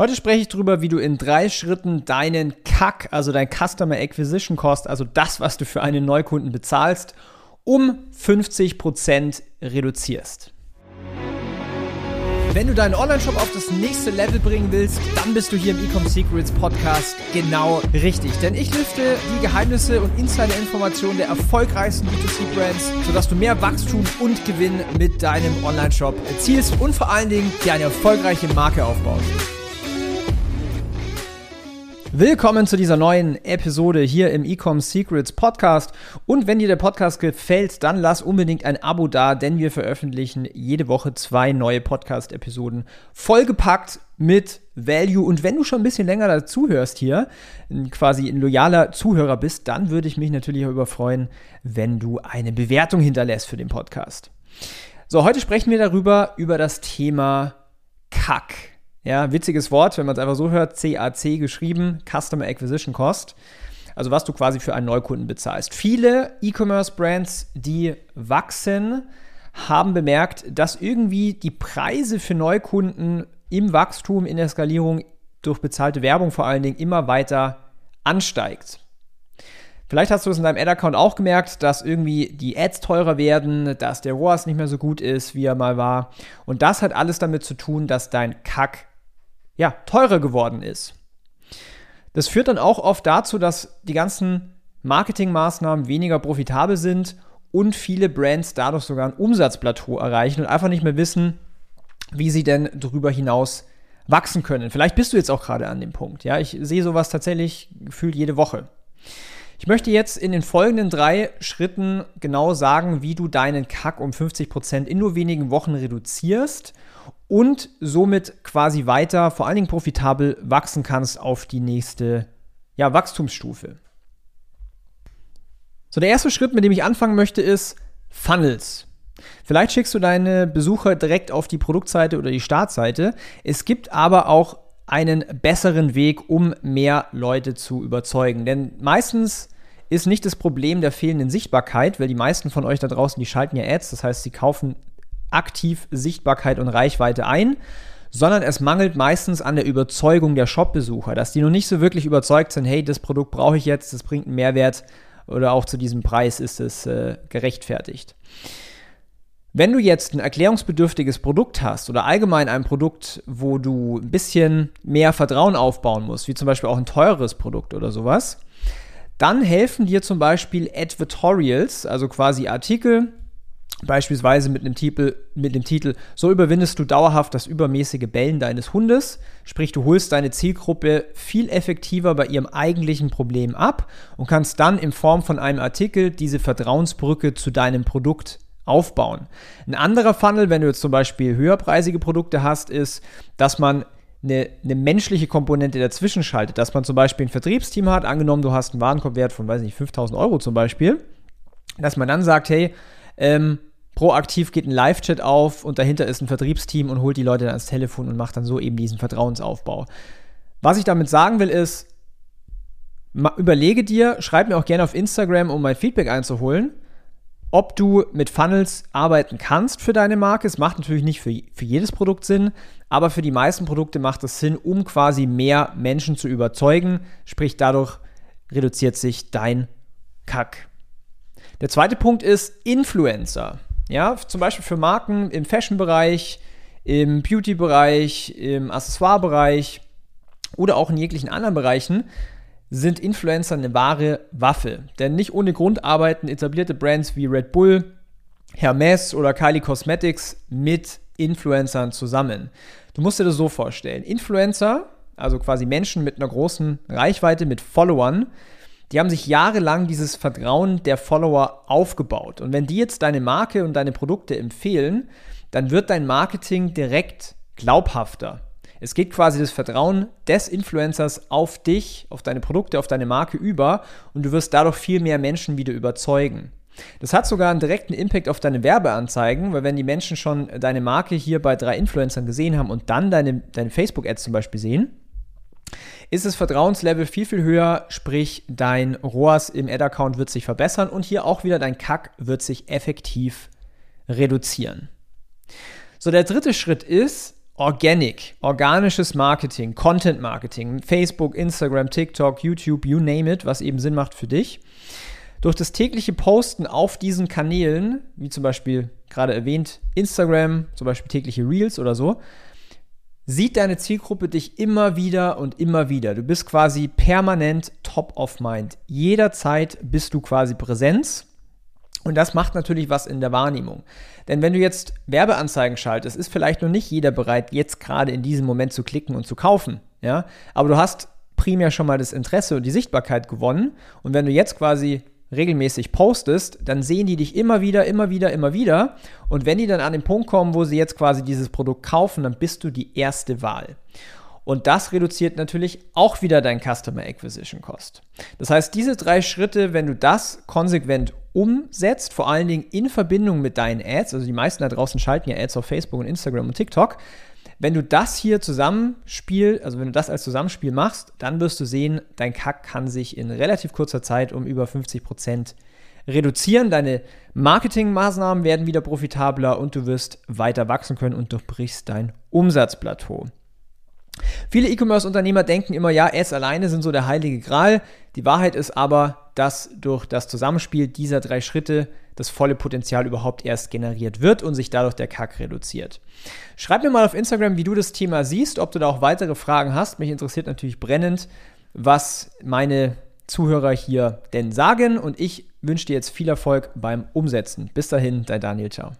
Heute spreche ich darüber, wie du in drei Schritten deinen CAC, also dein Customer Acquisition Cost, also das, was du für einen Neukunden bezahlst, um 50% reduzierst. Wenn du deinen Online-Shop auf das nächste Level bringen willst, dann bist du hier im Ecom Secrets Podcast genau richtig. Denn ich lüfte die Geheimnisse und Insider-Informationen der erfolgreichsten B2C-Brands, sodass du mehr Wachstum und Gewinn mit deinem Online-Shop erzielst und vor allen Dingen dir eine erfolgreiche Marke aufbaust. Willkommen zu dieser neuen Episode hier im Ecom Secrets Podcast. Und wenn dir der Podcast gefällt, dann lass unbedingt ein Abo da, denn wir veröffentlichen jede Woche zwei neue Podcast-Episoden vollgepackt mit Value. Und wenn du schon ein bisschen länger dazuhörst hier, quasi ein loyaler Zuhörer bist, dann würde ich mich natürlich auch überfreuen, wenn du eine Bewertung hinterlässt für den Podcast. So, heute sprechen wir darüber, über das Thema Kack. Ja, witziges Wort, wenn man es einfach so hört, CAC geschrieben, Customer Acquisition Cost. Also was du quasi für einen Neukunden bezahlst. Viele E-Commerce-Brands, die wachsen, haben bemerkt, dass irgendwie die Preise für Neukunden im Wachstum, in der Skalierung durch bezahlte Werbung vor allen Dingen immer weiter ansteigt. Vielleicht hast du es in deinem Ad-Account auch gemerkt, dass irgendwie die Ads teurer werden, dass der ROAS nicht mehr so gut ist, wie er mal war. Und das hat alles damit zu tun, dass dein CAC ja, teurer geworden ist. Das führt dann auch oft dazu, dass die ganzen Marketingmaßnahmen weniger profitabel sind und viele Brands dadurch sogar ein Umsatzplateau erreichen und einfach nicht mehr wissen, wie sie denn darüber hinaus wachsen können. Vielleicht bist du jetzt auch gerade an dem Punkt. Ja, ich sehe sowas tatsächlich gefühlt jede Woche. Ich möchte jetzt in den folgenden drei Schritten genau sagen, wie du deinen Kack um 50% in nur wenigen Wochen reduzierst und somit quasi weiter, vor allen Dingen profitabel wachsen kannst auf die nächste ja, Wachstumsstufe. So, der erste Schritt, mit dem ich anfangen möchte, ist Funnels. Vielleicht schickst du deine Besucher direkt auf die Produktseite oder die Startseite. Es gibt aber auch einen besseren Weg, um mehr Leute zu überzeugen. Denn meistens ist nicht das Problem der fehlenden Sichtbarkeit, weil die meisten von euch da draußen, die schalten ja Ads, das heißt, sie kaufen aktiv Sichtbarkeit und Reichweite ein, sondern es mangelt meistens an der Überzeugung der Shop-Besucher, dass die noch nicht so wirklich überzeugt sind, hey, das Produkt brauche ich jetzt, das bringt einen Mehrwert oder auch zu diesem Preis ist es äh, gerechtfertigt. Wenn du jetzt ein erklärungsbedürftiges Produkt hast oder allgemein ein Produkt, wo du ein bisschen mehr Vertrauen aufbauen musst, wie zum Beispiel auch ein teures Produkt oder sowas, dann helfen dir zum Beispiel Advertorials, also quasi Artikel, Beispielsweise mit einem, Titel, mit dem Titel, so überwindest du dauerhaft das übermäßige Bellen deines Hundes, sprich du holst deine Zielgruppe viel effektiver bei ihrem eigentlichen Problem ab und kannst dann in Form von einem Artikel diese Vertrauensbrücke zu deinem Produkt aufbauen. Ein anderer Funnel, wenn du jetzt zum Beispiel höherpreisige Produkte hast, ist, dass man eine, eine, menschliche Komponente dazwischen schaltet, dass man zum Beispiel ein Vertriebsteam hat, angenommen du hast einen Warenkorbwert von, weiß nicht, 5000 Euro zum Beispiel, dass man dann sagt, hey, ähm, proaktiv geht ein Live-Chat auf und dahinter ist ein Vertriebsteam und holt die Leute dann ans Telefon und macht dann so eben diesen Vertrauensaufbau. Was ich damit sagen will, ist, überlege dir, schreib mir auch gerne auf Instagram, um mein Feedback einzuholen ob du mit Funnels arbeiten kannst für deine Marke. Es macht natürlich nicht für, für jedes Produkt Sinn, aber für die meisten Produkte macht es Sinn, um quasi mehr Menschen zu überzeugen. Sprich, dadurch reduziert sich dein Kack. Der zweite Punkt ist Influencer. Ja, zum Beispiel für Marken im Fashion-Bereich, im Beauty-Bereich, im Accessoire-Bereich oder auch in jeglichen anderen Bereichen sind Influencer eine wahre Waffe. Denn nicht ohne Grund arbeiten etablierte Brands wie Red Bull, Hermes oder Kylie Cosmetics mit Influencern zusammen. Du musst dir das so vorstellen. Influencer, also quasi Menschen mit einer großen Reichweite, mit Followern, die haben sich jahrelang dieses Vertrauen der Follower aufgebaut. Und wenn die jetzt deine Marke und deine Produkte empfehlen, dann wird dein Marketing direkt glaubhafter. Es geht quasi das Vertrauen des Influencers auf dich, auf deine Produkte, auf deine Marke über und du wirst dadurch viel mehr Menschen wieder überzeugen. Das hat sogar einen direkten Impact auf deine Werbeanzeigen, weil wenn die Menschen schon deine Marke hier bei drei Influencern gesehen haben und dann deine, deine Facebook-Ads zum Beispiel sehen, ist das Vertrauenslevel viel, viel höher, sprich dein ROAS im Ad-Account wird sich verbessern und hier auch wieder dein CAC wird sich effektiv reduzieren. So, der dritte Schritt ist, Organic, organisches Marketing, Content Marketing, Facebook, Instagram, TikTok, YouTube, you name it, was eben Sinn macht für dich. Durch das tägliche Posten auf diesen Kanälen, wie zum Beispiel gerade erwähnt Instagram, zum Beispiel tägliche Reels oder so, sieht deine Zielgruppe dich immer wieder und immer wieder. Du bist quasi permanent top of mind. Jederzeit bist du quasi Präsenz. Und das macht natürlich was in der Wahrnehmung. Denn wenn du jetzt Werbeanzeigen schaltest, ist vielleicht noch nicht jeder bereit, jetzt gerade in diesem Moment zu klicken und zu kaufen. Ja? Aber du hast primär schon mal das Interesse und die Sichtbarkeit gewonnen. Und wenn du jetzt quasi regelmäßig postest, dann sehen die dich immer wieder, immer wieder, immer wieder. Und wenn die dann an den Punkt kommen, wo sie jetzt quasi dieses Produkt kaufen, dann bist du die erste Wahl. Und das reduziert natürlich auch wieder dein Customer Acquisition Cost. Das heißt, diese drei Schritte, wenn du das konsequent umsetzt, vor allen Dingen in Verbindung mit deinen Ads, also die meisten da draußen schalten ja Ads auf Facebook und Instagram und TikTok, wenn du das hier zusammenspiel, also wenn du das als Zusammenspiel machst, dann wirst du sehen, dein Kack kann sich in relativ kurzer Zeit um über 50 Prozent reduzieren. Deine Marketingmaßnahmen werden wieder profitabler und du wirst weiter wachsen können und durchbrichst dein Umsatzplateau. Viele E-Commerce-Unternehmer denken immer, ja, Ads alleine sind so der heilige Gral. Die Wahrheit ist aber, dass durch das Zusammenspiel dieser drei Schritte das volle Potenzial überhaupt erst generiert wird und sich dadurch der Kack reduziert. Schreib mir mal auf Instagram, wie du das Thema siehst, ob du da auch weitere Fragen hast. Mich interessiert natürlich brennend, was meine Zuhörer hier denn sagen und ich wünsche dir jetzt viel Erfolg beim Umsetzen. Bis dahin, dein Daniel, ciao.